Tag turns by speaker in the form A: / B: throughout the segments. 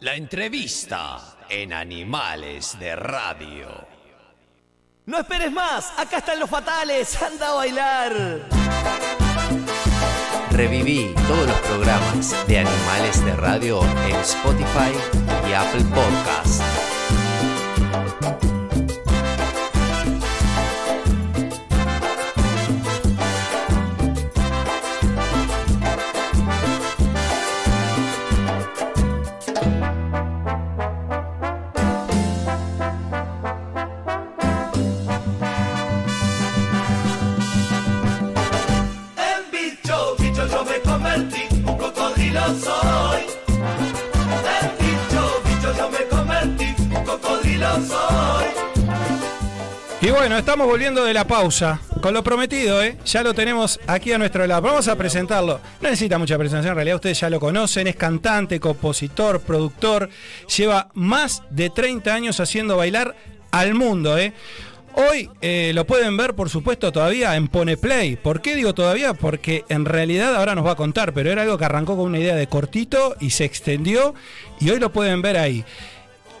A: La entrevista en Animales de Radio.
B: No esperes más, acá están los fatales, anda a bailar.
A: Reviví todos los programas de Animales de Radio en Spotify y Apple Podcast.
C: Estamos volviendo de la pausa. Con lo prometido, ¿eh? Ya lo tenemos aquí a nuestro lado. Vamos a presentarlo. No necesita mucha presentación, en realidad ustedes ya lo conocen. Es cantante, compositor, productor. Lleva más de 30 años haciendo bailar al mundo, ¿eh? Hoy eh, lo pueden ver, por supuesto, todavía en Pone Play. ¿Por qué digo todavía? Porque en realidad ahora nos va a contar, pero era algo que arrancó con una idea de cortito y se extendió y hoy lo pueden ver ahí.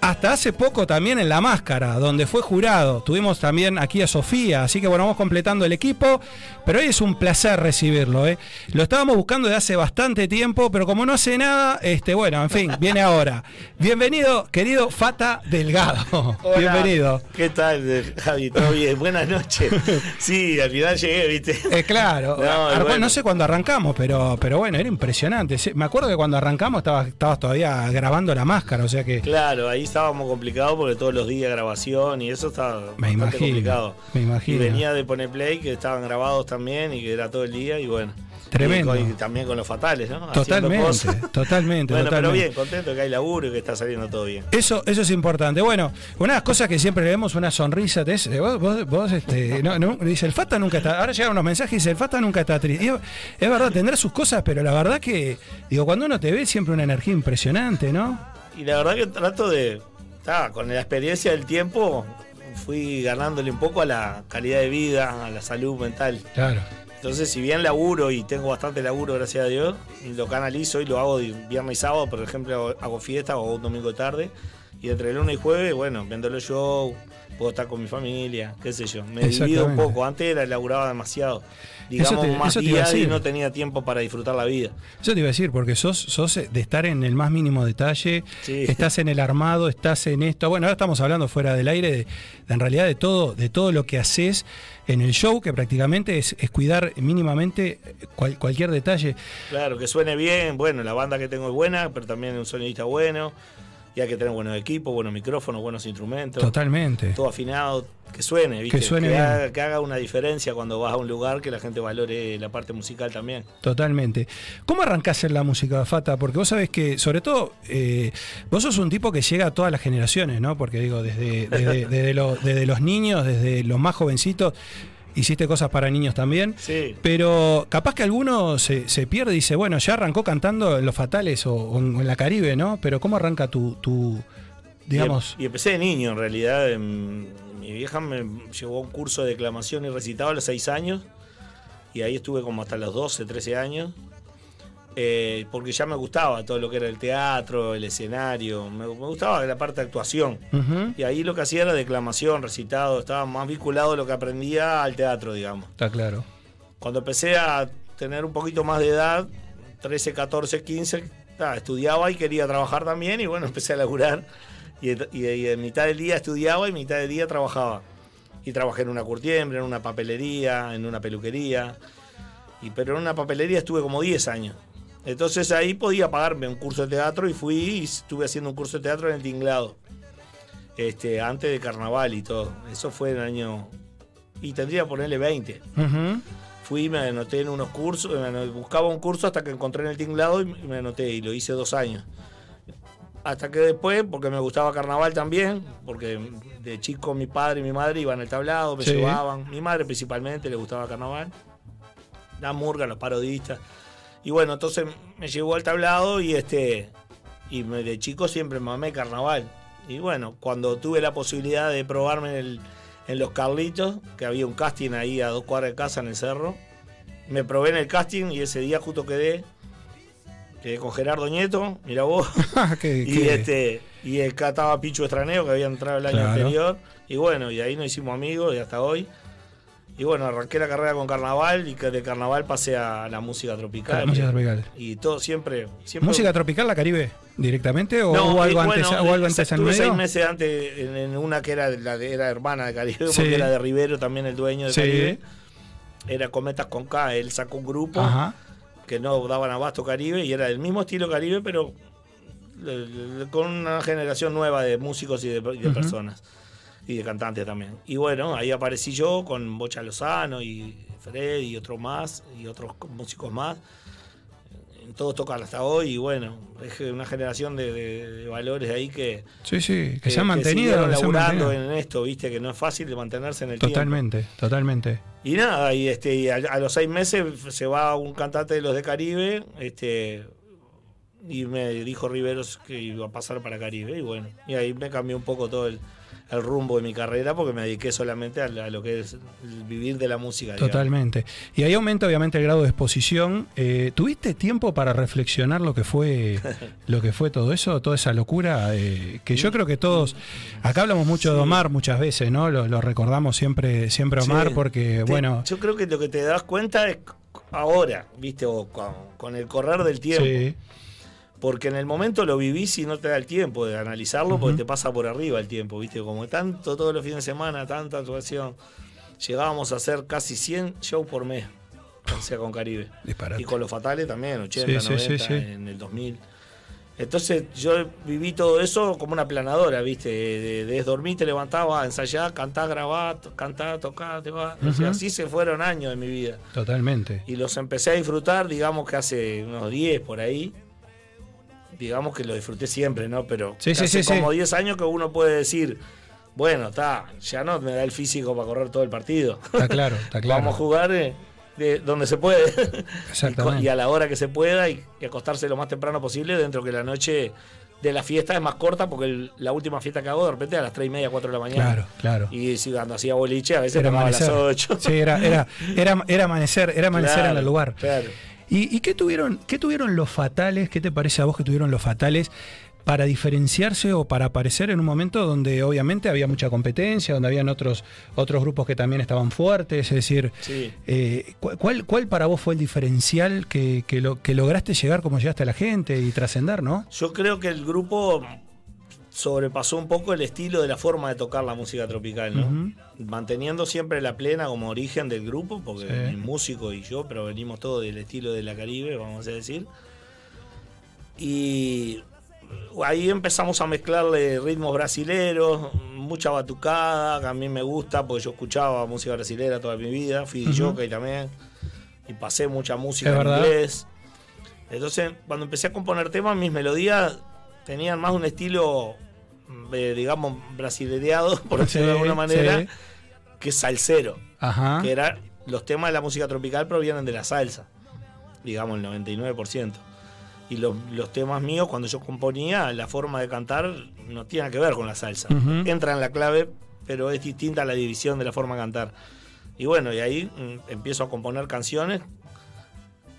C: Hasta hace poco también en La Máscara, donde fue jurado. Tuvimos también aquí a Sofía, así que bueno, vamos completando el equipo. Pero hoy es un placer recibirlo. ¿eh? Lo estábamos buscando de hace bastante tiempo, pero como no hace nada, este, bueno, en fin, viene ahora. Bienvenido, querido Fata Delgado.
D: Hola.
C: Bienvenido.
D: ¿Qué tal, Javi? ¿Todo bien? Buenas noches. Sí, al final llegué, ¿viste?
C: Eh, claro,
D: No,
C: Ar-
D: bueno.
C: no sé cuándo arrancamos, pero, pero bueno, era impresionante. Me acuerdo que cuando arrancamos estabas, estabas todavía grabando la máscara, o sea que
D: Claro, ahí estábamos complicados porque todos los días grabación y eso estaba
C: Me
D: bastante
C: imagino,
D: complicado.
C: me imagino.
D: Y venía de poner play que estaban grabados también y que era todo el día y bueno.
C: Tremendo.
D: Y, con- y también con los fatales, ¿no?
C: Totalmente, totalmente,
D: Bueno, pero
C: totalmente.
D: bien, contento que hay laburo y que está saliendo todo bien.
C: Eso, eso es importante. Bueno, una de las cosas que siempre le vemos una sonrisa, te es- vos, vos- vos, este, no, no, dice, el Fata nunca está, ahora llegan unos mensajes y dice, el Fata nunca está triste. Y es verdad, tendrá sus cosas, pero la verdad que, digo, cuando uno te ve siempre una energía impresionante, ¿no?
D: Y la verdad que trato de. con la experiencia del tiempo, fui ganándole un poco a la calidad de vida, a la salud mental.
C: Claro.
D: Entonces, si bien laburo y tengo bastante laburo, gracias a Dios, lo canalizo y lo hago viernes y sábado, por ejemplo, hago- hago fiesta o un domingo de tarde. Y entre lunes y jueves, bueno, vendo los shows, puedo estar con mi familia, qué sé yo. Me divido un poco. Antes era, laburaba demasiado. Digamos,
C: te-
D: más
C: eso
D: días y no tenía tiempo para disfrutar la vida.
C: Yo te iba a decir, porque sos, sos de estar en el más mínimo detalle,
D: Sí.
C: estás en el armado, estás en esto. Bueno, ahora estamos hablando fuera del aire, de, de- en realidad de todo, de todo lo que haces en el show, que prácticamente es, es cuidar mínimamente cual- cualquier detalle.
D: Claro, que suene bien. Bueno, la banda que tengo es buena, pero también un sonidista bueno. Y hay que tener buenos equipos, buenos micrófonos, buenos instrumentos.
C: Totalmente.
D: Todo afinado, que suene, ¿viste?
C: Que suene
D: haga, que haga una diferencia cuando vas a un lugar, que la gente valore la parte musical también.
C: Totalmente. ¿Cómo arrancás en la música, Fata? Porque vos sabés que, sobre todo, eh, vos sos un tipo que llega a todas las generaciones, ¿no? Porque digo, desde, desde, desde lo- desde los niños, desde los más jovencitos, hiciste cosas para niños también.
D: Sí.
C: Pero capaz que alguno se, se pierde y dice, bueno, ya arrancó cantando en Los Fatales o, o en, la Caribe, ¿no? Pero ¿cómo arranca tu, tu digamos...
D: Y, y empecé de niño, en realidad. mi vieja me llevó a un curso de declamación y recitado a los 6 años. Y ahí estuve como hasta los 12, 13 años. Eh, porque ya me gustaba todo lo que era el teatro, el escenario. Me, me gustaba la parte de actuación. Y ahí lo que hacía era declamación, recitado. Estaba más vinculado lo que aprendía al teatro, digamos.
C: Está claro.
D: Cuando empecé a tener un poquito más de edad, 13, 14, 15, ta, estudiaba y quería trabajar también y bueno, empecé a laburar y, y- y en mitad del día estudiaba y mitad del día trabajaba. Y trabajé en una curtiembre, en una papelería, en una peluquería. Y, pero en una papelería estuve como 10 años. Entonces ahí podía pagarme un curso de teatro y fui y estuve haciendo un curso de teatro en el tinglado. Este, antes de carnaval y todo. Eso fue en el año... Y tendría que ponerle 20.
C: Ujú.
D: Fui, me anoté en unos cursos, me buscaba un curso hasta que encontré en el tinglado y me anoté y lo hice dos años. Hasta que después, porque me gustaba carnaval también, porque de chico mi padre y mi madre iban al tablado, me
C: Sí.
D: llevaban, mi madre principalmente le gustaba carnaval, la murga, los parodistas. Y bueno, entonces me llevó al tablado y este y me- de chico siempre mamé carnaval. Y bueno, cuando tuve la posibilidad de probarme en, el- en Los Carlitos, que había un casting ahí a dos cuadras de casa en el cerro, me probé en el casting y ese día justo quedé. eh, con Gerardo Nieto, mira vos.
C: ¿Qué-
D: y
C: qué?
D: este y acá estaba Pichu Estraneo que había entrado el año
C: Claro.
D: anterior. Y bueno, y ahí nos hicimos amigos y hasta hoy. Y bueno, arranqué la carrera con carnaval y que de carnaval pasé a la música tropical.
C: La música tropical.
D: Y todo siempre. siempre
C: ¿Música tropical la Caribe directamente o
D: No,
C: hubo algo
D: eh,
C: antes, hubo algo antes
D: estuve
C: medio?
D: seis meses antes en, en una que era, la de- era hermana de Caribe,
C: Sí.
D: porque era de Rivero también el dueño de
C: Sí.
D: Caribe. Era Cometas con K, él sacó un grupo
C: Ajá.
D: que no daban abasto Caribe y era del mismo estilo Caribe, pero le- con una generación nueva de músicos y de, y de personas y de cantantes también. Y bueno, ahí aparecí yo con Bocha Lozano y Fred y otros más y otros músicos más. Todos tocan hasta hoy y bueno, es una generación de, de- de valores ahí que,
C: Sí, sí, que, se han mantenido.
D: laburando en esto, viste, que no es fácil de mantenerse en el tiempo.
C: Totalmente, totalmente.
D: Y nada, y este y a, a los seis meses se va un cantante de los de Caribe, este y me dijo Riveros que iba a pasar para Caribe, y bueno, y ahí me cambió un poco todo el, el rumbo de mi carrera porque me dediqué solamente a, lo que es vivir de la música. digamos.
C: Totalmente. Y ahí aumenta obviamente el grado de exposición. Eh, ¿Tuviste tiempo para reflexionar lo que fue lo que fue todo eso, toda esa locura? Eh, que yo creo que todos, acá hablamos mucho de. Omar muchas veces, ¿no? Lo, lo recordamos siempre, siempre Omar
D: Sí.
C: porque,
D: Te-
C: bueno,
D: yo creo que lo que te das cuenta es ahora, viste, o con, con el correr del tiempo.
C: sí,
D: Porque en el momento lo vivís y no te da el tiempo de analizarlo porque te pasa por arriba el tiempo, ¿viste? Como tanto todos los fines de semana, tanta actuación. Llegábamos a hacer casi 100 shows por mes, o sea, con Caribe.
C: disparate.
D: Y con los fatales también, 80,
C: Sí, sí, sí,
D: 90,
C: sí.
D: en el 2000. Entonces yo viví todo eso como una planadora, ¿viste? De, de dormir, te levantaba, ensayar, cantar, grabar, to- cantar, tocar, te va. O sea,
C: Ujú.
D: así se fueron años de mi vida.
C: Totalmente.
D: Y los empecé a disfrutar, digamos que hace unos 10 por ahí. Digamos que lo disfruté siempre, ¿no? Pero
C: Sí,
D: hace
C: sí, sí.
D: como 10 años que uno puede decir, bueno, está, ya no me da el físico para correr todo el partido.
C: Está claro, está claro.
D: Vamos a jugar eh, de donde se puede.
C: Exactamente.
D: y a la hora que se pueda y, y acostarse lo más temprano posible dentro que la noche de la fiesta es más corta porque el- la última fiesta que hago de repente a las 3 y media, 4 de la mañana.
C: Claro, claro.
D: Y si cuando hacía boliche a veces
C: Era
D: a las
C: amanecer.
D: 8.
C: Sí, era, era, era, era amanecer, era amanecer
D: Claro,
C: en el lugar.
D: Claro.
C: ¿Y, y qué, tuvieron, qué tuvieron los fatales? ¿Qué te parece a vos que tuvieron los fatales para diferenciarse o para aparecer en un momento donde obviamente había mucha competencia, donde habían otros, otros grupos que también estaban fuertes? Es decir,
D: Sí.
C: eh, ¿cu- ¿cuál, ¿cuál para vos fue el diferencial que, que, lo, que lograste llegar como llegaste a la gente y trascender, no?
D: Yo creo que el grupo sobrepasó un poco el estilo de la forma de tocar la música tropical, ¿no? Manteniendo siempre la plena como origen del grupo, porque
C: Sí.
D: mi músico y yo, pero venimos todos del estilo de la Caribe, vamos a decir. Y ahí empezamos a mezclarle ritmos brasileros, mucha batucada, que a mí me gusta, porque yo escuchaba música brasilera toda mi vida, fui
C: Ujú.
D: jockey también, y pasé mucha música en
C: verdad.
D: inglés. Entonces, cuando empecé a componer temas, mis melodías tenían más un estilo, eh, digamos, brasilereado, por decirlo de alguna manera,
C: sí.
D: que salsero.
C: Ajá.
D: Que era, los temas de la música tropical provienen de la salsa, digamos, el 99%. Y los, los temas míos, cuando yo componía, la forma de cantar no tiene que ver con la salsa. Entra en la clave, pero es distinta la división de la forma de cantar. Y bueno, y ahí mm, empiezo a componer canciones,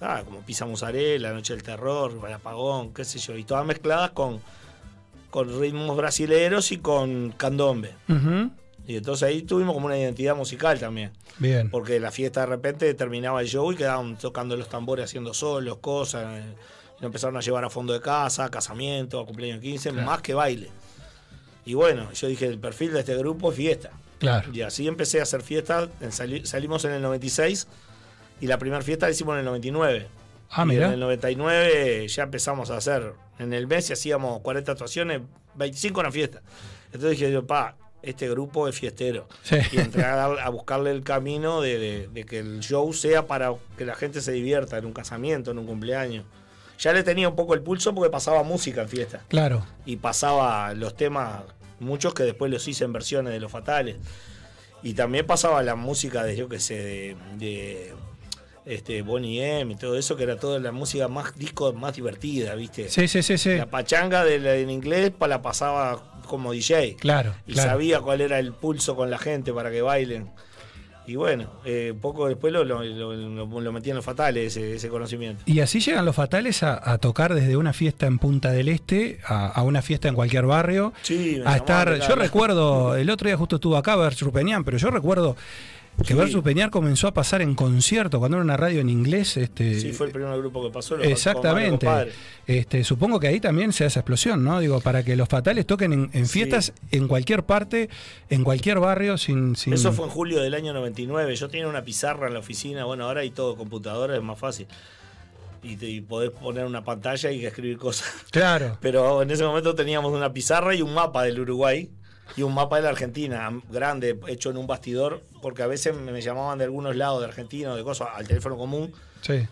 D: ah, como Pisa Musarela, Noche del Terror, El Apagón, qué sé yo, y todas mezcladas con, con ritmos brasileros y con candombe. Y entonces ahí tuvimos como una identidad musical también.
C: Bien.
D: Porque la fiesta de repente terminaba el show y quedaban tocando los tambores, haciendo solos, cosas. y lo empezaron a llevar a fondo de casa, a casamiento, a cumpleaños 15,
C: Claro.
D: más que baile. Y bueno, yo dije, el perfil de este grupo es fiesta.
C: Claro.
D: Y así empecé a hacer fiestas. sali- salimos en el 96 y la primera fiesta la hicimos en el 99.
C: Ah,
D: y
C: mira.
D: en el 99 ya empezamos a hacer, en el mes hacíamos 40 actuaciones, 25 en la fiesta. Entonces dije yo, pa, este grupo es fiestero.
C: Sí.
D: Y entré a, dar- a buscarle el camino de, de- de que el show sea para que la gente se divierta en un casamiento, en un cumpleaños. Ya le tenía un poco el pulso porque pasaba música en fiesta.
C: Claro.
D: Y pasaba los temas, muchos que después los hice en versiones de los fatales. Y también pasaba la música de, yo qué sé, de, de, este, Bonnie M y todo eso, que era toda la música más disco, más divertida, ¿viste?
C: Sí, sí, sí, sí.
D: La pachanga de la- en inglés pa- la pasaba como DJ.
C: Claro,
D: Y
C: claro.
D: sabía cuál era el pulso con la gente para que bailen. Y bueno, eh, poco después lo, lo, lo- lo- lo metí en los fatales ese, ese conocimiento.
C: Y así llegan los fatales a, a tocar desde una fiesta en Punta del Este a, a una fiesta en cualquier barrio.
D: Sí, me
C: a estar. Yo recuerdo, el otro día justo estuvo acá Versus Peñán, pero yo recuerdo que
D: Sí.
C: Versus Peñán comenzó a pasar en concierto cuando era una radio en inglés. Este,
D: Sí, fue el primer grupo que pasó. lo-
C: Exactamente. Este, supongo que ahí también se esa explosión, ¿no? Digo, para que los fatales toquen en, en
D: Sí.
C: fiestas en cualquier parte, en cualquier barrio, sin. sin...
D: Eso fue en julio del año 99. Yo tenía una pizarra en la oficina. Bueno, ahora hay todo computadora, es más fácil. Y, te, y podés poner una pantalla y escribir cosas.
C: Claro.
D: Pero en ese momento teníamos una pizarra y un mapa del Uruguay y un mapa de la Argentina, grande, hecho en un bastidor, porque a veces me llamaban de algunos lados de Argentina o de cosas al teléfono común.
C: Sí.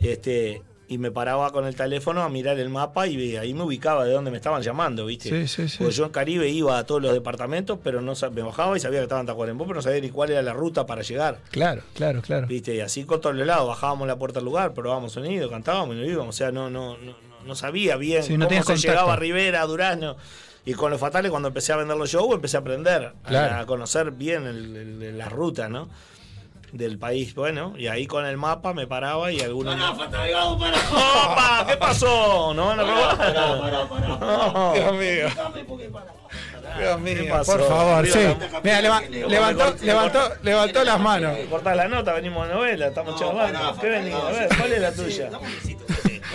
D: Este, y me paraba con el teléfono a mirar el mapa y ahí me ubicaba de dónde me estaban llamando, ¿viste?
C: Sí, sí, sí.
D: Porque yo en Caribe iba a todos los departamentos, pero no me bajaba y sabía que estaba en Tacuarembó, pero no sabía ni cuál era la ruta para llegar.
C: Claro, claro, claro.
D: ¿Viste? Y así con todos los lados, bajábamos la puerta del lugar, probábamos sonido, cantábamos y nos íbamos. O sea, no, no, no, no- sabía bien
C: Sí, no
D: cómo se
C: contacto.
D: llegaba a Rivera, a Durazno. Y con los fatales, cuando empecé a vender los shows, empecé a aprender, a-
C: Claro.
D: a, conocer bien el- el- la ruta, ¿no? Del país. Bueno, y ahí con el mapa me paraba y algunos. ¡Opa! ¿Qué pasó? ¿No van a robar? No.
C: Dios mío. Dios mío,
D: ¿Qué pasó?
C: por favor, sí. Mira, leva- levantó, levantó, levantó las manos.
D: Cortás la nota, venimos de novela, estamos charlando. ¿Qué venimos? A ver, ¿cuál es la tuya?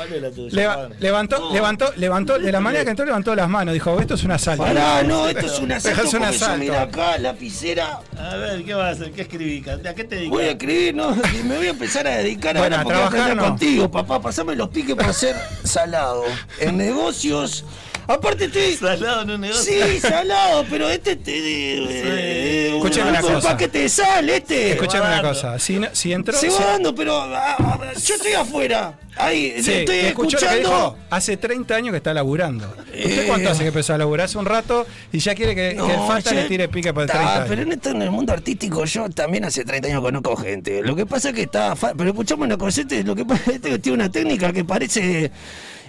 D: ¿Cuál es la tuya?
C: Leva-
D: padre?
C: levantó, levantó, levantó, de la manera que entró, levantó las manos. Dijo, esto es un asalto.
E: Pará, no, esto es un asalto.
C: Es un asalto.
E: mira acá, lapicera.
D: A ver, ¿qué vas a hacer? ¿Qué escribí? ¿A qué te dedicas?
E: Voy a escribir, no, y me voy a empezar a dedicar
C: Bueno,
E: ahora
C: a trabajar, no.
E: contigo, papá. Pasame los piques para ser salado. En negocios. Aparte estoy.
D: Salado en un negocio.
E: Sí, salado, pero este te de.
C: Escúchame una cosa.
E: paquete de sal, este.
C: Escúchame una cosa. Si, no- si entró.
E: Se
C: si-
E: va dando, pero ah, ah, yo estoy afuera. Ahí,
C: Sí,
E: estoy
C: escuchó lo que
E: escuchando.
C: dijo. Hace 30 años que está laburando. ¿Usted
E: Eh.
C: cuánto hace que empezó a laburar? Hace un rato y ya quiere que, que el Fata
E: yo-
C: le tire pique por el
E: Ta,
C: 30 años.
E: Pero en, esto, en el mundo artístico yo también hace 30 años conozco gente. Lo que pasa es que está... fa- Pero escuchame una cosa, este, lo que pasa es que tiene una técnica que parece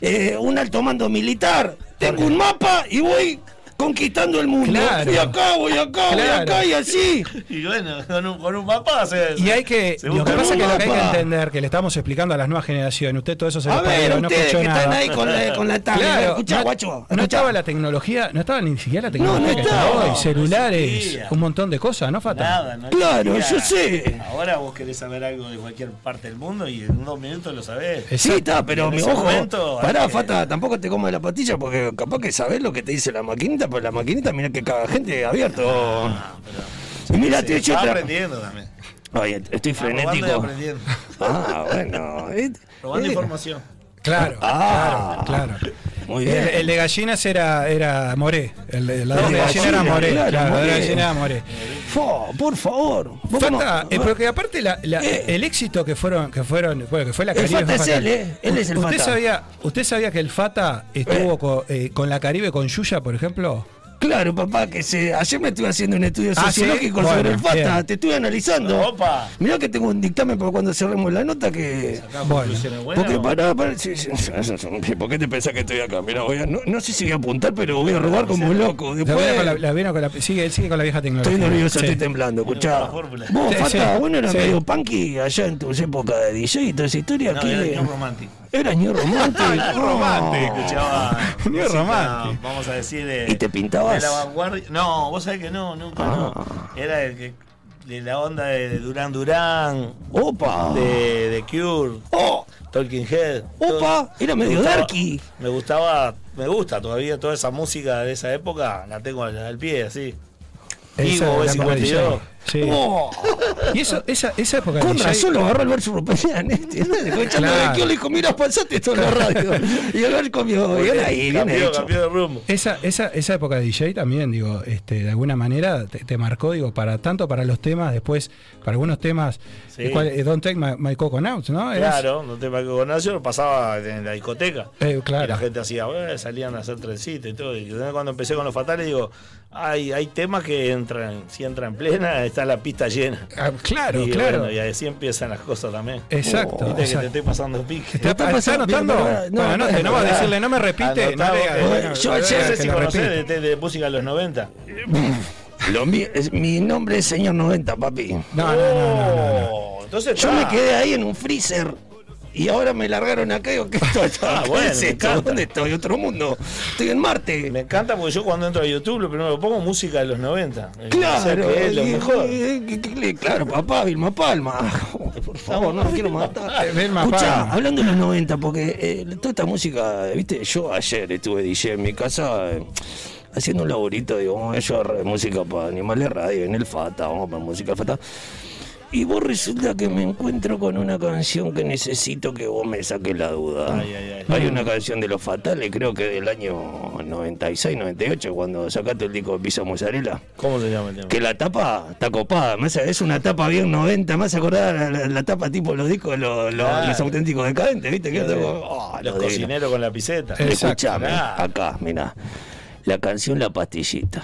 E: eh, un alto mando militar. Tengo un mapa y voy conquistando el mundo.
C: Claro.
E: Voy acá, voy acá, voy
C: Claro.
E: acá y así.
D: Y bueno, con un, con un mapa se.
C: Y hay que, lo que pasa es que lo que hay que entender, que le estamos explicando a las nuevas generaciones, usted todo eso se lo
E: A ver,
C: perdió, no escuchó
E: que
C: nada.
E: están ahí con la, con la tablet.
C: Claro,
E: escuchá,
C: no,
E: guacho.
C: no estaba la tecnología, no estaba ni siquiera la
E: no
C: tecnología que está
E: estaba.
C: hoy, celulares,
D: No existía.
C: un montón de cosas, ¿no, Fata?
D: Nada, no
E: Claro,
D: existía.
E: yo sé.
D: Ahora vos querés saber algo de cualquier parte del mundo y en dos minutos lo sabés.
E: Sí, está, pero mi ojo.
D: momento,
E: pará,
D: que-
E: Fata, tampoco te comas la patilla porque capaz que sabés lo que te dice la maquinita, pero la maquinita, mira que caga gente abierto. y mira,
D: Sí,
E: te he hecho
D: estaba
E: otra.
D: aprendiendo también.
E: Oye, estoy
D: y
E: frenético. Ah, bueno.
D: Robando
E: eh,
D: información.
C: Claro,
E: Ah.
C: claro, claro.
E: Muy
C: El,
E: bien.
C: el de gallinas era, era Moré. El, de- la
E: El
C: de
E: de
C: gallina era Moré.
E: claro,
C: Claro,
E: Moré.
C: gallina era Moré.
E: Fo, por favor.
C: Fata, eh, porque aparte la- la-
E: Eh.
C: el éxito que fueron, que fueron, bueno, que fue la
E: El
C: Caribe.
E: Fata
C: fue
E: es él, eh. Él es el
C: ¿Usted
E: Fata.
C: sabía, ¿Usted sabía que el Fata estuvo co- eh, con la Caribe con Yuya, por ejemplo?
E: Claro, papá, que se, ayer me estuve haciendo un estudio
C: Ah, ¿sí?
E: sociológico
C: Bueno,
E: sobre el Fata.
C: bien.
E: Te estuve analizando.
D: Opa.
E: Mirá que tengo un dictamen para cuando cerremos la nota que.
C: Bueno.
E: Porque pará, pará, sí, sí, sí, ¿por qué te pensás que estoy acá? Mira, voy a, no, no sé si voy a apuntar, pero voy a robar como un loco.
C: La
E: Después,
C: vino con la, la vino con la- sigue, con la vieja tecnología.
E: estoy nervioso,
C: Sí.
E: estoy temblando, escuchá. Vos,
C: Sí,
E: Fata,
C: sí.
E: bueno, era
C: Sí.
E: medio punky allá en tus épocas de DJ y toda esa historia.
D: No, era un romántico.
E: Era ño romántico.
C: romántico.
D: Escuchaba.
C: Ni
D: música,
C: romántico.
D: Vamos a decir. de-
E: ¿Y te pintabas?
D: De la vanguardia. No, vos sabés que no, nunca
E: Ah.
D: no. Era el que. De la onda de Durán Durán,
E: Opa.
D: de, de Cure,
E: Oh,
D: Talking Head. todo-
E: opa, era
D: me
E: medio
D: gustaba-
E: darky.
D: Me gustaba, me gusta todavía toda esa música de esa época, la tengo al, al pie, así.
C: La
D: B52.
C: Sí.
E: Oh.
C: Y eso, esa, esa época de
E: Con
C: DJ
E: razón lo agarró el verso Rupeñán. Escuchando
C: Claro.
E: de Kio, le dijo, mira, pasate esto en la radio. Y el verso comió, bien ahí, bien
D: cambió,
E: hecho.
D: cambió de rumbo.
C: Esa, esa, esa época de DJ también, digo, este, de alguna manera te, te marcó, digo, para tanto para los temas, después para algunos temas,
D: Sí.
C: cual, eh, Don't Take My, My Coconuts, ¿no? Es-
D: Claro, no te que con eso lo pasaba en la discoteca.
C: Eh,
D: Y
C: claro.
D: la gente hacía, "Eh", salían a hacer trencito y todo. Y yo cuando empecé con los fatales, digo, hay, hay temas que entran, si entra en plena, está la pista llena.
C: Ah, claro,
D: y,
C: claro.
D: bueno, y así empiezan las cosas también.
C: Exacto.
D: Viste que te
C: exacto.
D: estoy pasando pique.
C: ¿Está,
E: está
C: está
E: pasando?
C: anotando?
E: No,
C: anote, no va a
E: no,
C: decirle, no me repite. No le
E: yo
D: No sé si conocés de, música de los 90.
E: Lo mío- es- mi nombre es señor 90, papi.
C: No, no, no, no, no, no.
D: Oh, Entonces
E: Yo me quedé ahí en un freezer. Y ahora me largaron acá y digo, ¿qué estoy?
D: Ah,
E: ¿Qué
D: bueno,
E: es esto? ¿Dónde estoy? ¿Otro mundo? Estoy en Marte.
D: Me encanta porque yo cuando entro a YouTube lo primero que pongo música de los 90. Eh,
E: Claro,
D: que es lo mejor.
E: claro, papá, Vilma Palma. Por favor, no me quiero matar.
C: Palma.
E: hablando de los 90, porque eh, toda esta música, viste, yo ayer estuve DJ en mi casa eh, haciendo un laborito, digo, vamos a llevar música para Animales Radio, en el Fata, vamos para música Fata. Y vos resulta que me encuentro con una canción que necesito que vos me saques la duda.
D: Ay, ay, ay.
E: Hay una canción de Los Fatales, creo que del año 96, 98, cuando sacaste el disco de Pisa Mozzarella.
D: ¿Cómo se llama el tema?
E: Que la tapa está copada, me hace- es una tapa bien 90, me hace acordar la, la- la tapa tipo los discos, los, los-
D: Claro.
E: los auténticos decadentes, ¿viste? Que oh,
D: los cocineros con la piseta.
E: Escuchame, acá, mira. La canción La Pastillita.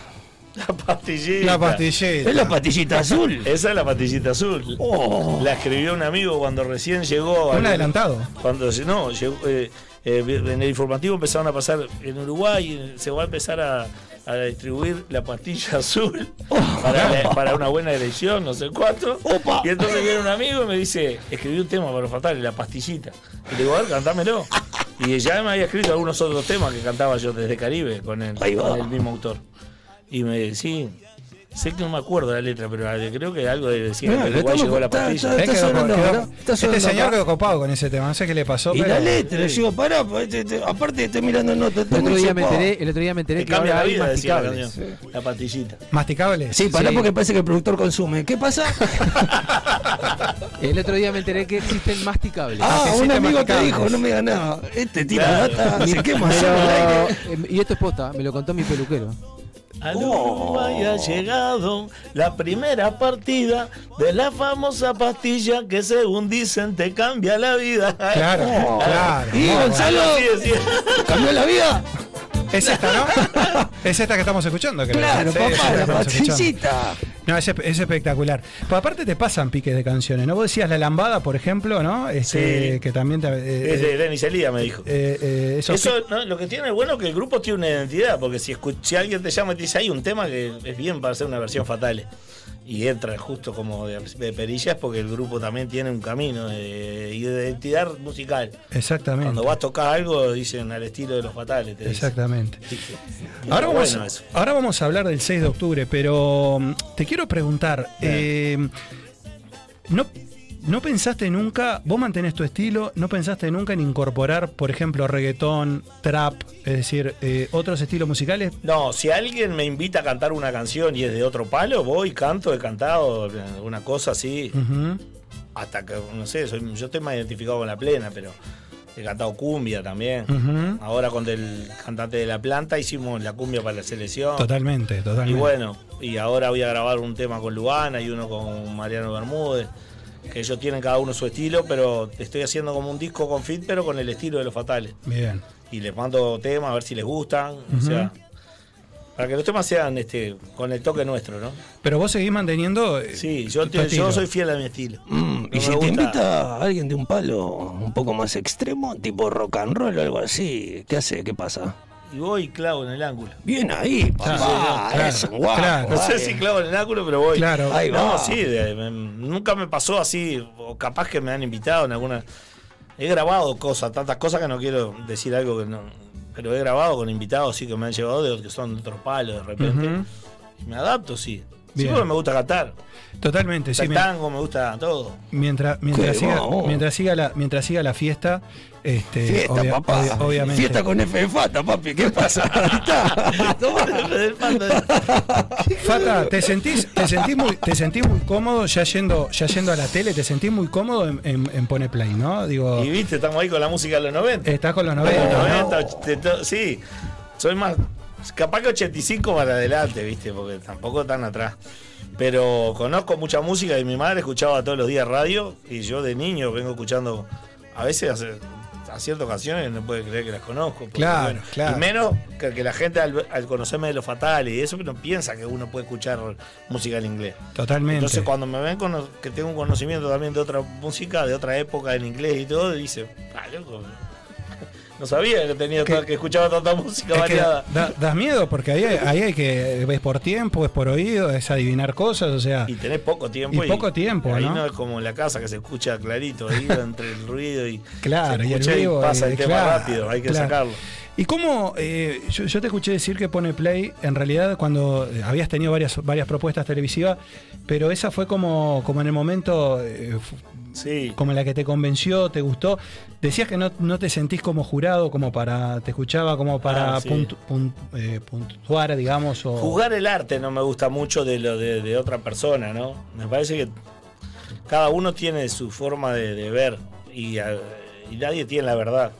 D: La pastillita.
C: La pastillita.
E: Es la pastillita azul.
D: Esa es la pastillita azul.
E: Oh.
D: La escribió un amigo cuando recién llegó.
C: Un
D: al-
C: adelantado.
D: Cuando no, llegó, eh, eh, en el informativo empezaron a pasar en Uruguay, se va a empezar a, a distribuir la pastilla azul para, la- para una buena elección, no sé cuánto.
E: Opa.
D: Y entonces viene un amigo y me dice, escribí un tema para los fatales, la pastillita. Y le digo, a ver, cantámelo. Y ya me había escrito algunos otros temas que cantaba yo desde Caribe con el, con el mismo autor. Y me dice, sí, sé que no me acuerdo la letra, pero creo que algo de decir, Uruguay
E: estamos-
D: llegó la
E: está-
D: pastilla.
E: está-
C: quedó-
E: sonando
C: quedó-
E: ahora, está
C: este
E: sonando
C: señor
E: acá.
C: quedó copado con ese tema, no sé qué le pasó.
E: Y
C: pero-
E: la letra, yo digo, pará, pues, aparte estoy mirando notas.
F: El otro, día me enteré, el otro día me enteré
D: Te
F: que
D: cambia
F: ahora
D: la
F: hay
D: vida, decía la
F: masticables.
D: canción. La pastillita.
C: ¿Masticables?
E: Sí, pará
F: Sí.
E: porque parece que el productor consume. ¿Qué pasa?
F: El otro día me enteré que existen masticables.
E: Ah,
C: que
E: un amigo te dijo, no me digas nada. Este tira
D: Claro.
E: data, se quema
F: eh, y esto es posta, me lo contó mi peluquero.
D: Al
E: Oh.
D: Uruguay ha llegado la primera partida de la famosa pastilla que según dicen te cambia la vida.
C: Claro,
E: Oh.
C: claro.
E: Y. Gonzalo. ¿cambió la vida?
C: Es esta, ¿no? Es esta que estamos escuchando, creo.
E: Claro,
C: Sí,
E: papá,
C: que
E: la pastillita.
C: No, es, es espectacular. Pues aparte te pasan piques de canciones, ¿no? Vos decías La Lambada, por ejemplo, ¿no? Este,
D: Sí.
C: Que también te... eh,
D: Es de Denis Elía, me dijo.
C: eh, eh, esos
D: Eso, ¿no? lo que tiene es bueno que el grupo tiene una identidad, porque si, si alguien te llama y te dice, hay un tema que es bien para hacer una versión fatal, y entra justo como de, de perillas, porque el grupo también tiene un camino de, identidad musical.
C: Exactamente.
D: Cuando vas a tocar algo, dicen al estilo de los fatales. te.
C: Exactamente. Ahora vamos,
D: bueno eso.
C: ahora vamos a hablar del 6 de octubre, pero mm, te quiero preguntar, eh, ¿no, ¿no pensaste nunca, vos mantenés tu estilo, no pensaste nunca en incorporar, por ejemplo, reggaetón, trap, es decir, eh, otros estilos musicales?
D: No, si alguien me invita a cantar una canción y es de otro palo, voy, canto, he cantado una cosa así,
C: Ujú.
D: hasta que, no sé, soy- yo estoy más identificado con la plena, pero he cantado cumbia también. Ahora con el cantante de La Planta hicimos la cumbia para la selección.
C: Totalmente,
D: Y
C: totalmente.
D: bueno, y ahora voy a grabar un tema con Luana y uno con Mariano Bermúdez, que ellos tienen cada uno su estilo, pero estoy haciendo como un disco con fit, pero con el estilo de los fatales.
C: Bien.
D: Y les mando temas a ver si les gustan, o sea, para que los temas sean este con el toque nuestro, ¿no?
C: Pero vos seguís manteniendo... eh,
D: Sí, yo, te- yo soy fiel a mi estilo.
E: Mm,
D: No
E: y si te invita a alguien de un palo un poco más extremo, tipo rock and roll o algo así, ¿qué hace? ¿Qué pasa?
D: Y voy y clavo en el ángulo.
E: Bien ahí, papá.
C: Claro,
E: es un guapo.
C: claro.
D: No sé si clavo en el ángulo, pero voy.
C: Claro.
E: Ahí
D: No,
E: va.
D: sí, de- me- nunca me pasó así, o capaz que me han invitado en alguna... He grabado cosas, tantas cosas que no quiero decir algo que no... Pero he grabado con invitados, sí, que me han llevado de que son de otros palos de repente. Y me adapto, sí. Sí,
C: Bien.
D: porque me gusta cantar.
C: Totalmente, sí.
D: el tango, me gusta todo.
C: Mientras, mientras, siga,
E: vamos.
C: mientras, siga la, mientras siga la fiesta, este,
E: Fiesta,
C: obvia-
E: papá.
C: obvia- obviamente.
E: Fiesta con F de Fata, papi. ¿Qué pasa? Ahí está. Tomá.
C: Fata, ¿te sentís, te sentís muy, te sentís muy cómodo ya yendo, ya yendo a la tele? ¿Te sentís muy cómodo en, en, en Pone Play, no? Digo,
D: Y viste, estamos ahí con la música de los 90.
C: estás con los
D: Los
C: 90, ¿no?
D: 90, och- to- sí. Soy más. Capaz que 85 para adelante, viste, porque tampoco tan atrás. Pero conozco mucha música y mi madre escuchaba todos los días radio y yo de niño vengo escuchando. A veces hace- a ciertas ocasiones no puede creer que las conozco. porque,
C: Claro, claro.
D: Y menos que, que la gente al, al conocerme de los fatales y eso no piensa que uno puede escuchar música en inglés.
C: Totalmente.
D: Entonces cuando me ven cono- que tengo un conocimiento también de otra música, de otra época en inglés y todo, dice, ah, loco, No sabía que tenía
C: Que-
D: que escuchaba tanta música
C: Es
D: variada.
C: da- das miedo porque ahí, ahí hay que. Es por tiempo, es por oído, es adivinar cosas, o sea.
D: Y tenés poco tiempo.
C: Y poco tiempo,
D: ahí
C: ¿no?
D: no es como en la casa que se escucha clarito, ahí entre el ruido y.
C: Claro,
D: se
C: y el vivo.
D: pasa
C: y-
D: el tema
C: claro,
D: rápido, hay que
C: claro.
D: sacarlo.
C: ¿Y cómo? eh, yo, yo te escuché decir que pone play, en realidad, cuando eh, habías tenido varias, varias propuestas televisivas, pero esa fue como, como en el momento, eh,
D: Sí.
C: como en la que te convenció, te gustó. Decías que no, no te sentís como jurado, como para. Te escuchaba como para
D: Ah, sí.
C: puntu- pun- eh, puntuar, digamos. O,
D: Jugar el arte no me gusta mucho de lo de, de otra persona, ¿no? Me parece que cada uno tiene su forma de, de ver y, y nadie tiene la verdad.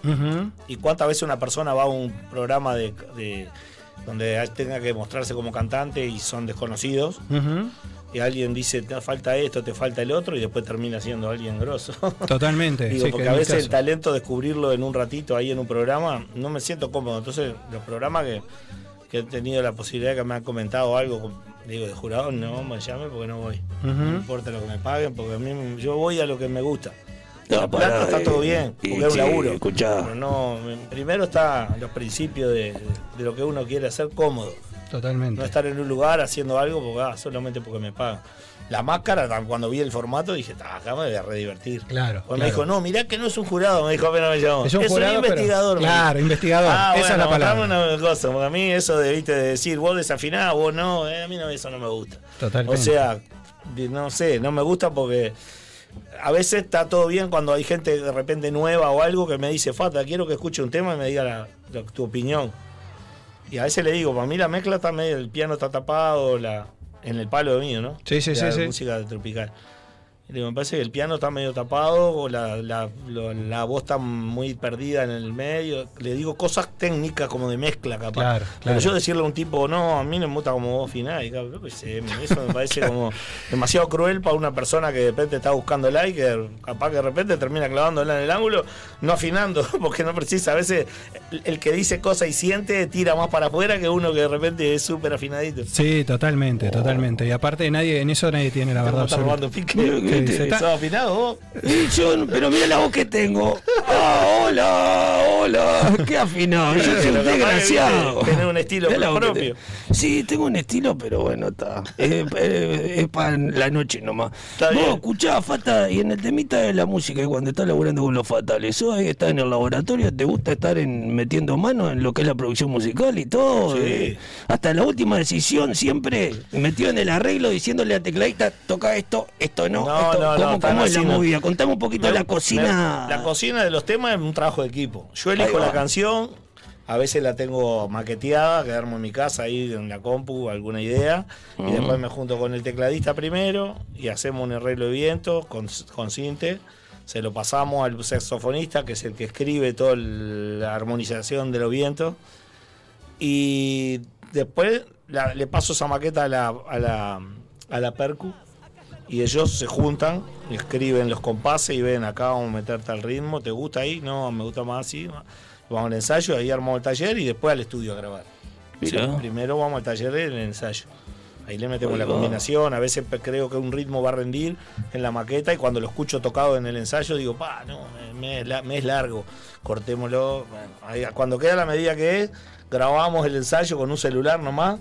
D: ¿Y cuántas veces una persona va a un programa de, de- donde tenga que mostrarse como cantante y son desconocidos? Y alguien dice, te falta esto, te falta el otro, y después termina siendo alguien grosso.
C: Totalmente.
D: Digo,
C: sí,
D: porque
C: que
D: a veces el talento descubrirlo en un ratito ahí en un programa, no me siento cómodo. Entonces, los programas que, que he tenido la posibilidad que me han comentado algo, digo, de jurado, no me llame porque no voy. No importa lo que me paguen, porque a mí yo voy a lo que me gusta.
E: No, pará,
D: está
E: eh,
D: todo bien,
E: y
D: porque es un
E: sí,
D: laburo.
E: escuchá.
D: Pero no, me- primero está los principios de, de lo que uno quiere hacer cómodo.
C: Totalmente.
D: No estar en un lugar haciendo algo porque, ah, solamente porque me pagan. La máscara, cuando vi el formato, dije, "Ta, acá me voy a re divertir.
C: Claro,
D: Pues
C: claro.
D: me dijo, no, mirá que no es un jurado, me dijo apenas me llamó.
C: Es un jurado, pero-
D: investigador. me
C: claro, investigador,
D: Ah,
C: esa es la
D: bueno,
C: palabra.
D: una cosa, porque a mí eso de, ¿viste, de decir, vos desafinás, vos no, eh, a mí no, eso no me gusta.
C: Totalmente.
D: O sea, no sé, no me gusta porque a veces está todo bien cuando hay gente de repente nueva o algo que me dice, Fata, quiero que escuche un tema y me diga la- la- tu opinión. Y a veces le digo, para mí la mezcla está medio, el piano está tapado, la, en el palo mío, ¿no?
C: Sí, sí,
D: De
C: sí,
D: la
C: sí.
D: música tropical. Digo, me parece que el piano está medio tapado, o la, la, lo- la voz está muy perdida en el medio. Le digo cosas técnicas como de mezcla, capaz.
C: Claro,
D: Pero yo decirle a un tipo, no, a mí no me gusta como vos afinás, y claro, eso me parece como demasiado cruel para una persona que de repente está buscando like, que capaz que de repente termina clavándola en el ángulo, no afinando, porque no precisa. A veces el, el que dice cosas y siente tira más para afuera que uno que de repente es súper afinadito.
C: Sí, totalmente, totalmente. Y aparte nadie, en eso nadie tiene la verdad
D: Estamos
C: absoluta.
D: robando pique.
C: Sí, se está-
D: ¿Sos afinado vos?
E: Y yo, pero mira la voz que tengo. Ah, hola, hola. Qué afinado. Yo soy un desgraciado.
D: tenés un estilo propio.
E: Sí, tengo un estilo, pero bueno, está. Es, es- es para la noche nomás.
D: Está
E: Vos escuchás, Fata, y en el temita de la música, cuando estás laburando con los fatales, ¿sos ahí que estás en el laboratorio? ¿Te gusta estar en, metiendo mano en lo que es la producción musical y todo?
D: Sí.
E: Eh, hasta la última decisión, siempre metido en el arreglo, diciéndole al tecladista, toca esto, esto no.
D: No, no, no,
E: ¿Cómo,
D: tan
E: cómo es la
D: no.
E: movida? Contame un poquito
D: Me-
E: la cocina.
D: me- la cocina de los temas es un trabajo de equipo. Yo elijo la canción, a veces la tengo maqueteada, quedarme en mi casa ahí en la compu, alguna idea, y después me junto con el tecladista primero y hacemos un arreglo de viento con, con cinte. Se lo pasamos al saxofonista, que es el que escribe toda la armonización de los vientos. Y después la- le paso esa maqueta a la, a la, a la percu y ellos se juntan, escriben los compases y ven acá vamos a meter tal ritmo, ¿te gusta ahí? No, me gusta más así. Vamos al ensayo, ahí armamos el taller y después al estudio a grabar. Primero vamos al taller del ensayo. Ahí le metemos
E: Ahí
D: la combinación, a veces creo que un ritmo va a rendir en la maqueta y cuando lo escucho tocado en el ensayo digo, pa, no, me, me es la- me es largo, cortémoslo. Bueno, ahí, cuando queda la medida que es, grabamos el ensayo con un celular nomás,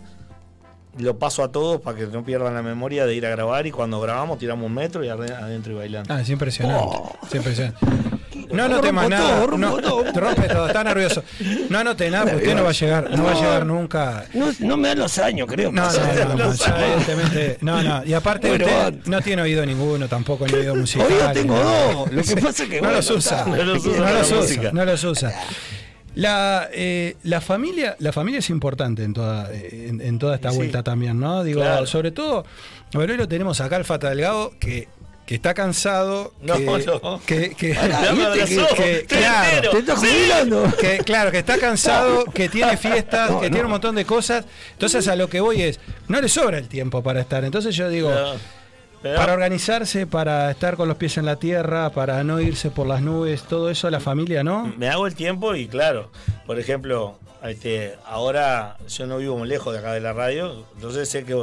D: lo paso a todos para que no pierdan la memoria de ir a grabar y cuando grabamos tiramos un metro y adentro y bailando.
C: Ah, es impresionante.
E: Oh.
C: es impresionante. No anote más nada.
E: todo,
C: no,
E: todo.
C: te rompe todo, está nervioso. No anote nada, porque usted no va a llegar, no va a llegar nunca.
E: No, no me dan los años, creo.
C: No, no, no, evidentemente. No, no. Y aparte
E: Bueno,
C: usted no tiene oído ninguno, tampoco ni oído musical.
E: Oído tengo dos. Lo que pasa es que
C: no
E: bueno,
C: los usa.
D: No los usa
C: No los usa. La, eh, la familia la familia es importante en toda en, en toda esta
D: Sí.
C: vuelta también, ¿no? Digo,
D: Claro.
C: sobre todo, a ver, hoy lo tenemos acá al Fata Delgado que, que está cansado,
D: No,
C: que,
D: no.
C: que, que- que- claro.
E: ¿Te estás
D: Sí.
E: jubilando?
C: que, claro, que está cansado, que tiene fiestas,
E: No,
C: que
E: no.
C: tiene un montón de cosas. Entonces a lo que voy es, no le sobra el tiempo para estar. Entonces yo digo,
D: pero-
C: para organizarse, para estar con los pies en la tierra, para no irse por las nubes, todo eso la familia, ¿no?
D: me hago el tiempo y claro, por ejemplo, Este, ahora yo no vivo muy lejos de acá de la radio, entonces sé que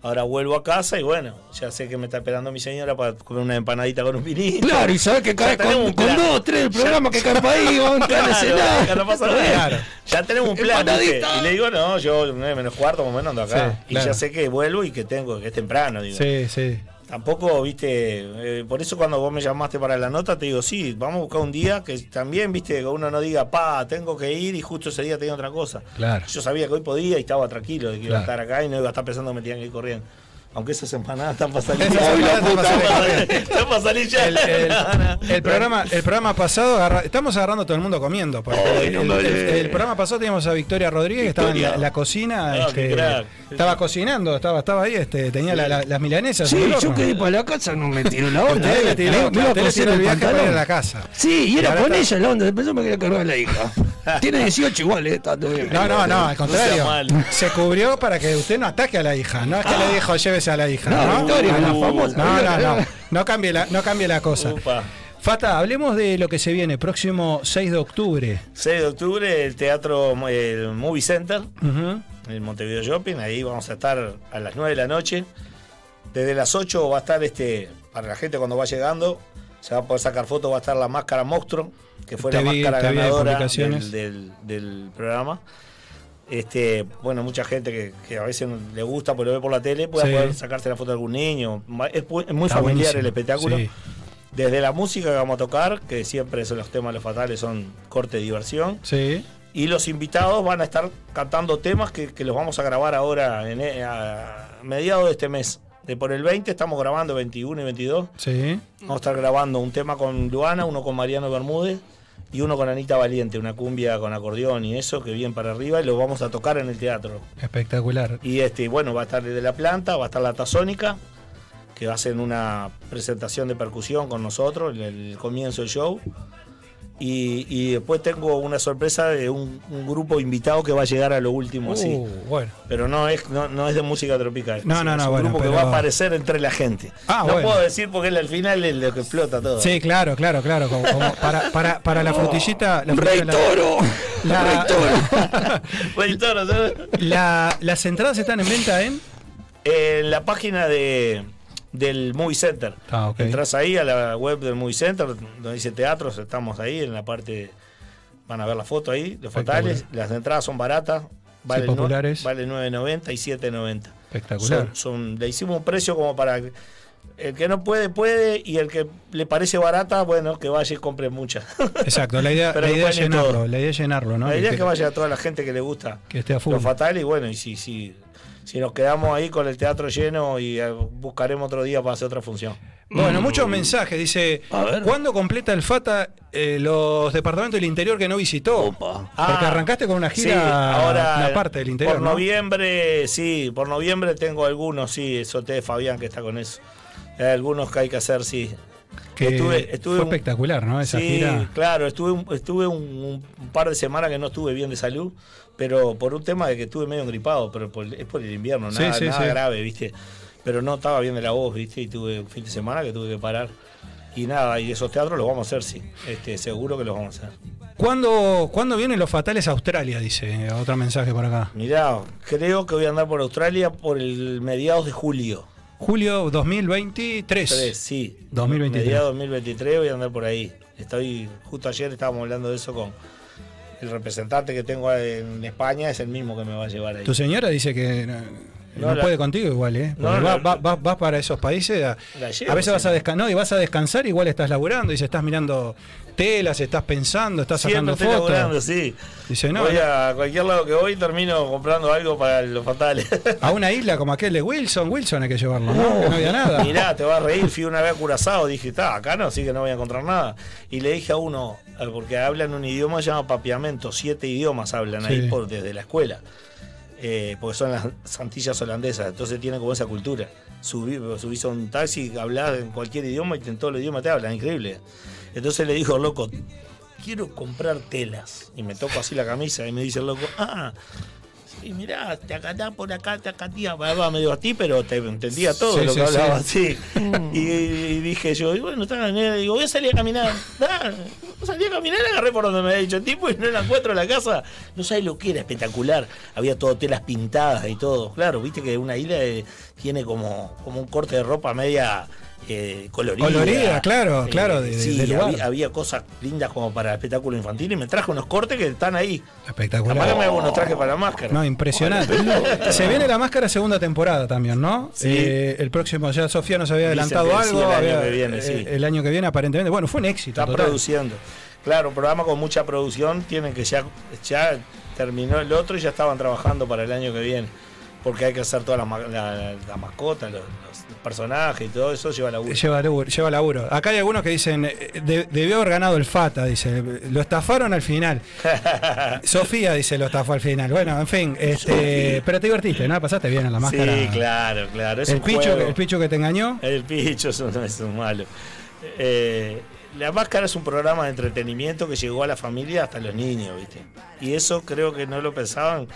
D: ahora vuelvo a casa y bueno, ya sé que me está esperando mi señora para comer una empanadita con un vinito.
E: Claro, y sabes que cae con, dos, tres el programa que cae para ahí, vamos a
D: Claro,
E: a
D: no pasa nada.
C: Claro.
D: Ya tenemos un plan. Y le digo, no, yo nueve menos cuarto, más o menos ando acá.
C: Sí,
D: y
C: claro.
D: ya sé que vuelvo y que tengo, que es temprano, digo.
C: Sí, sí.
D: Tampoco, viste, eh, por eso cuando vos me llamaste para la nota, te digo, sí, vamos a buscar un día que también, viste, que uno no diga, pa, tengo que ir y justo ese día tenía otra cosa.
C: Claro.
D: Yo sabía que hoy podía y estaba tranquilo de que iba a estar acá y no iba a estar pensando que me tenían que ir corriendo. Aunque esas empanadas están para salir. Ya.
C: El, el- el programa, el programa pasado, agarra- estamos agarrando a todo el mundo comiendo. el,
E: no me
C: el-
E: hables.
C: el programa pasado teníamos a Victoria Rodríguez, que estaba en la, la cocina.
D: Ah,
C: este, estaba cocinando, estaba, estaba ahí, este, tenía la- la- las milanesas.
E: Sí, yo quedé para la casa, no me tiró la onda.
C: Usted
E: eh.
C: tiró,
E: Me-
C: el viaje para ir a
E: pantalón.
C: la casa.
E: Sí, y era con
C: está-
E: ella la onda, después me quería cargar a la hija. Tiene 18 igual, eh, está todo bien.
C: No, no, no, al contrario. Se cubrió para que usted no ataque a la hija. No es que le dijo llévese a la hija.
E: No,
C: No,
E: Victoria, la
D: Uh,
E: famosa.
C: no, no, no. No cambie la, no cambie la cosa.
D: Upa.
C: Fata, hablemos de lo que se viene próximo 6 de octubre.
D: 6 de octubre, el teatro, el Movie Center,
C: Ujú.
D: en Montevideo Shopping. Ahí vamos a estar a las 9 de la noche. Desde las 8 va a estar este, para la gente cuando va llegando, se va a poder sacar fotos, va a estar la máscara monstruo, que fue
C: Te
D: la
C: vi-
D: máscara
C: vi
D: ganadora del- del programa. Este, bueno, mucha gente que, que a veces le gusta porque lo ve por la tele, puede
C: Sí.
D: poder sacarse la foto de algún niño. Es, muy
C: Está
D: familiar
C: buenísimo.
D: el espectáculo.
C: Sí.
D: Desde la música que vamos a tocar, que siempre son los temas los fatales, son corte de diversión.
C: Sí.
D: Y los invitados van a estar cantando temas que, que los vamos a grabar ahora en, eh, a mediados de este mes. De por el 20 estamos grabando 21 y 22.
C: Sí.
D: Vamos a estar grabando un tema con Luana, uno con Mariano Bermúdez y uno con Anita Valiente, una cumbia con acordeón y eso que viene para arriba y lo vamos a tocar en el teatro.
C: Espectacular.
D: Y este, bueno, va a estar desde la planta, va a estar la tazónica, que va a hacer una presentación de percusión con nosotros, el, el comienzo del show. Y, y después tengo una sorpresa de un, un grupo invitado que va a llegar a lo último así.
C: Uh, bueno.
D: Pero no es, no, no es de música tropical.
C: No, no,
D: es
C: no,
D: un
C: bueno,
D: grupo que va a aparecer entre la gente.
C: Ah,
D: no
C: bueno.
D: puedo decir porque él al final es lo que explota todo.
C: Sí, claro, claro, claro. Como, como para, para, para la frutillita. La
E: Rey
C: frutilla- la-
E: Toro.
C: la-
E: Rey Toro.
D: Rey Toro, ¿sabes?
C: la- las entradas están en venta en.
D: En la página de, del Movie Center.
C: Ah, ok.
D: Entras ahí a la web del Movie Center, donde dice teatros, estamos ahí en la parte. Van a ver la foto ahí, los fatales. Las entradas son baratas. Valen, nue-
C: populares.
D: Valen 9.90 y 7.90.
C: Espectacular.
D: Son, son- le hicimos un precio como para. que El que no puede, puede. Y el que le parece barata, bueno, que vaya y compre muchas.
C: Exacto, la idea, la idea es llenarlo, la idea es llenarlo, ¿no?
D: La idea
C: Que-
D: es que vaya a toda la gente que le gusta
C: que esté a full.
D: lo fatal y bueno, y si, si, si nos quedamos ahí con el teatro lleno y eh, buscaremos otro día para hacer otra función.
C: Bueno, muchos mensajes. Dice,
E: A ver.
C: ¿cuándo completa el FATA eh, los departamentos del interior que no visitó?
E: Opa.
C: Porque
D: Ah,
C: arrancaste con una
D: Sí,
C: gira,
D: ahora
C: una parte del interior,
D: Por
C: ¿no?
D: noviembre, sí, por noviembre tengo algunos, sí, eso te Fabián que está con eso. Hay algunos que hay que hacer, sí.
C: Que
D: Estuve- estuve
C: fue
D: un-
C: espectacular, ¿no? Esa
D: sí,
C: gira.
D: claro, estuve, un, estuve un, un par de semanas que no estuve bien de salud, pero por un tema de que estuve medio gripado, pero por- es por el invierno,
C: Sí,
D: nada,
C: sí,
D: nada
C: sí.
D: grave, ¿viste? Pero no estaba bien de la voz, ¿viste? Y tuve un fin de semana que tuve que parar. Y nada, y esos teatros los vamos a hacer, sí. Este, seguro que los vamos a hacer.
C: ¿Cuándo, ¿Cuándo vienen los fatales a Australia? Dice otro mensaje por acá.
D: Mirá, creo que voy a andar por Australia por el mediados de julio.
C: Julio 2023.
D: Tres, sí.
C: 2023.
D: Mediados 2023 voy a andar por ahí. Estoy, justo ayer estábamos hablando de eso con el representante que tengo en España, es el mismo que me va a llevar ahí.
C: Tu señora dice que no,
D: No,
C: no
D: la-
C: puede contigo igual, ¿eh?
D: No,
C: Porque
D: la-
C: va- va- va- vas para esos países, a,
D: llevo,
C: a veces vas a descansar, y vas a descansar, igual estás laburando, dice, estás mirando telas, estás pensando, estás
D: Siempre
C: sacando
D: estoy
C: fotos.
D: laburando, sí.
C: Dice, no,
D: voy a cualquier lado que voy termino comprando algo para los fatales.
C: A una isla como aquel de Wilson, Wilson hay que llevarlo, ¿no? Que no había nada.
D: Mirá, te va a reír, fui una vez a Curazao, dije, está, acá no, así que no voy a encontrar nada. Y le dije a uno, eh, porque hablan un idioma que se llama papiamento, siete idiomas hablan ahí por, desde la escuela. Eh, porque son las Antillas holandesas, entonces tienen como esa cultura. Subí, subís a un taxi, hablás en cualquier idioma y en todo el idioma te hablan, increíble. Entonces le dijo, loco, quiero comprar telas. Y me toco así la camisa y me dice loco, ah, sí, mirá, te acatá por acá, te acatía, va, va medio a ti, pero te entendía todo
C: Sí,
D: lo
C: sí,
D: que
C: sí.
D: hablaba así. Y, y dije yo, y bueno, está, nena, digo, voy a salir a caminar. Dale. Salí a caminar y agarré por donde me había dicho el tipo y no la encuentro en la casa. No sabes lo que era, espectacular. Había todo telas pintadas y todo. Claro, viste que una isla eh, tiene como, como un corte de ropa media eh, colorida.
C: Colorida, claro, claro, de-
D: sí,
C: lugar.
D: había, había cosas lindas como para espectáculo infantil y me trajo unos cortes que están ahí.
C: Espectacular.
D: Capaz me hago unos trajes para la máscara.
C: No, impresionante. Se viene la máscara segunda temporada también, ¿no?
D: Sí.
C: Eh, el próximo, ya Sofía nos había adelantado
D: sí,
C: algo.
D: el año
C: había-
D: que viene,
C: eh,
D: sí.
C: El año que viene, aparentemente. Bueno, fue un éxito.
D: Está
C: total.
D: produciendo. Claro, un programa con mucha producción, tienen que ya, ya terminó el otro y ya estaban trabajando para el año que viene. Porque hay que hacer todas las ma- la, la mascota, los, los personajes y todo eso lleva la
C: Lleva laburo, lleva laburo. Acá hay algunos que dicen, eh, de- debió haber ganado el Fata, dice, lo estafaron al final. Sofía dice, lo estafó al final. Bueno, en fin, este, pero te divertiste, ¿no? Pasaste bien a la máscara.
D: Sí, claro, claro. Es
C: el,
D: un
C: picho,
D: juego.
C: el picho que te engañó.
D: El picho eso no es un malo. Eh, la máscara es un programa de entretenimiento que llegó a la familia hasta los niños, ¿viste? Y eso creo que no lo pensaban.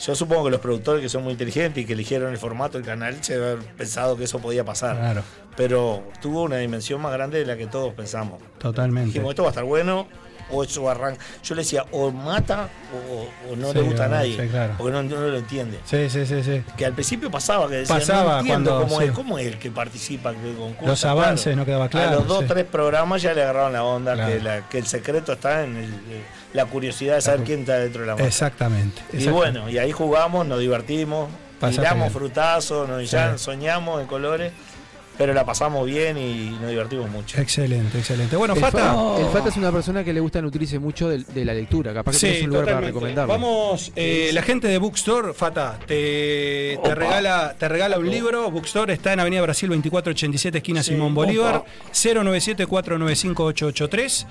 D: Yo supongo que los productores que son muy inteligentes y que eligieron el formato del canal se haber pensado que eso podía pasar.
C: Claro,
D: Pero tuvo una dimensión más grande de la que todos pensamos.
C: totalmente.
D: Dijimos, esto va a estar bueno, o eso arranca. Yo le decía, o mata o, o no
C: Sí,
D: le gusta a nadie.
C: sí, claro.
D: Porque no, no lo entiende.
C: Sí, sí, sí, sí.
D: Que al principio pasaba, que decían,
C: Pasaba
D: no entiendo
C: cuando-
D: cómo,
C: sí.
D: es, cómo es el que participa, que concursa.
C: Los avances no quedaba claro,
D: A los dos, tres programas ya le agarraron la onda,
C: Claro.
D: que, la- que el secreto está en el- eh, la curiosidad de saber quién está dentro de la máscara.
C: Exactamente.
D: Y bueno, y ahí jugamos, nos divertimos, tiramos
C: bien.
D: frutazos, nos,
C: Sí.
D: soñamos en colores, pero la pasamos bien y nos divertimos mucho.
C: Excelente, excelente. Bueno,
F: El,
C: Fata.
F: El Fata es una persona que le gusta nutrirse mucho de, de la lectura. Capaz que tenés un lugar para
C: totalmente.
F: recomendarlo.
C: Vamos, eh, la gente de Bookstore, Fata, te, te regala, te regala un libro. Bookstore está en Avenida Brasil 2487, esquina
D: Sí,
C: Simón Bolívar,
D: opa.
C: 097-495-883.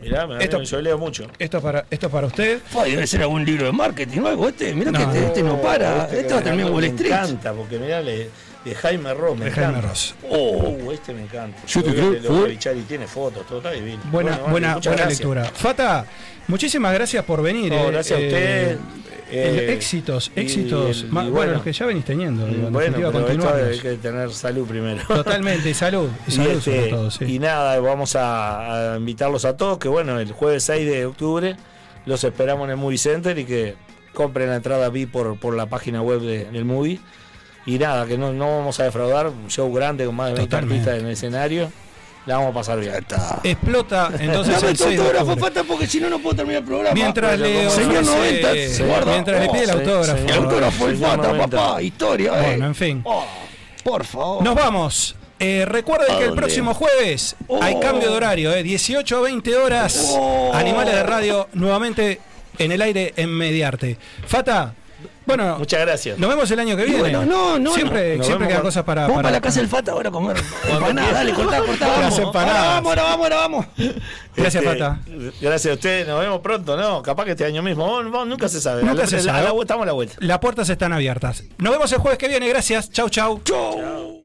D: Mirá, mirá,
C: Esto-
D: yo leo mucho.
C: Esto es para, esto es para usted.
E: Fa, debe ser algún libro de marketing o algo. Este, mirá
C: No.
E: que este, este no para.
D: Este
E: Este va a terminar
D: me
E: Wall Street.
D: encanta, porque mirá, le- de Jaime Ross, me
C: De Jaime. Ross.
D: Oh, este me encanta.
E: Yo te
D: Lo-
E: creo, fue-
D: Richari tiene fotos, todo está divino.
C: Buena,
D: Bueno,
C: buena, buena lectura. Fata, muchísimas gracias por venir.
D: No,
C: eh,
D: gracias a
C: eh,
D: usted.
C: Eh,
D: Eh,
C: éxitos,
D: y
C: éxitos. bueno,
D: bueno.
C: los que ya venís teniendo. digo,
D: Bueno, pero esto hay que tener salud primero.
C: Totalmente, y salud. Y
D: Y,
C: salud
D: este,
C: sobre todo, sí.
D: y nada, vamos a, a invitarlos a todos, que bueno, el jueves 6 de octubre los esperamos en el Movie Center y que compren la entrada VIP por, por la página web de- del movie. Y nada, que no, no vamos a defraudar, un show grande con más de 20
C: Totalmente.
D: artistas en el escenario. La vamos a pasar bien.
C: Explota entonces
E: Dame
C: el
E: tu
C: 6 de
E: autógrafo. Fata, porque si no, no puedo terminar el programa.
C: Mientras le ofrece,
E: señor 90, se guarda.
C: mientras le pide el
D: Oh,
C: autógrafo.
D: sí,
E: El autógrafo
D: Señor
E: Fata,
D: 90.
E: papá. Historia, eh.
C: Bueno, en fin.
E: Oh, por favor.
C: Nos vamos. Eh, recuerden
E: ¿A
C: que el próximo jueves hay
E: Oh.
C: cambio de horario, eh, 18 a 20 horas.
E: Oh.
C: Animales de radio nuevamente en el aire en Mediarte. Fata, bueno,
D: Muchas gracias.
C: nos vemos el año que viene.
E: bueno, no, no,
C: Siempre,
D: Nos
C: siempre quedan cosas para.
E: Vamos para,
C: para-
E: la casa del Fata ahora a comer empanadas. Dale, cortá, cortá. Vamos.
C: empanadas.
E: Vamos, ahora vamos, ahora vamos.
C: Gracias,
D: Este,
C: Fata.
D: Gracias a ustedes, nos vemos pronto, ¿no? Capaz que este año mismo, nunca se sabe.
C: Nunca se sabe.
D: estamos a la vuelta.
C: Las puertas están abiertas. Nos vemos el jueves que viene. Gracias. Chau, chau.
E: Chau.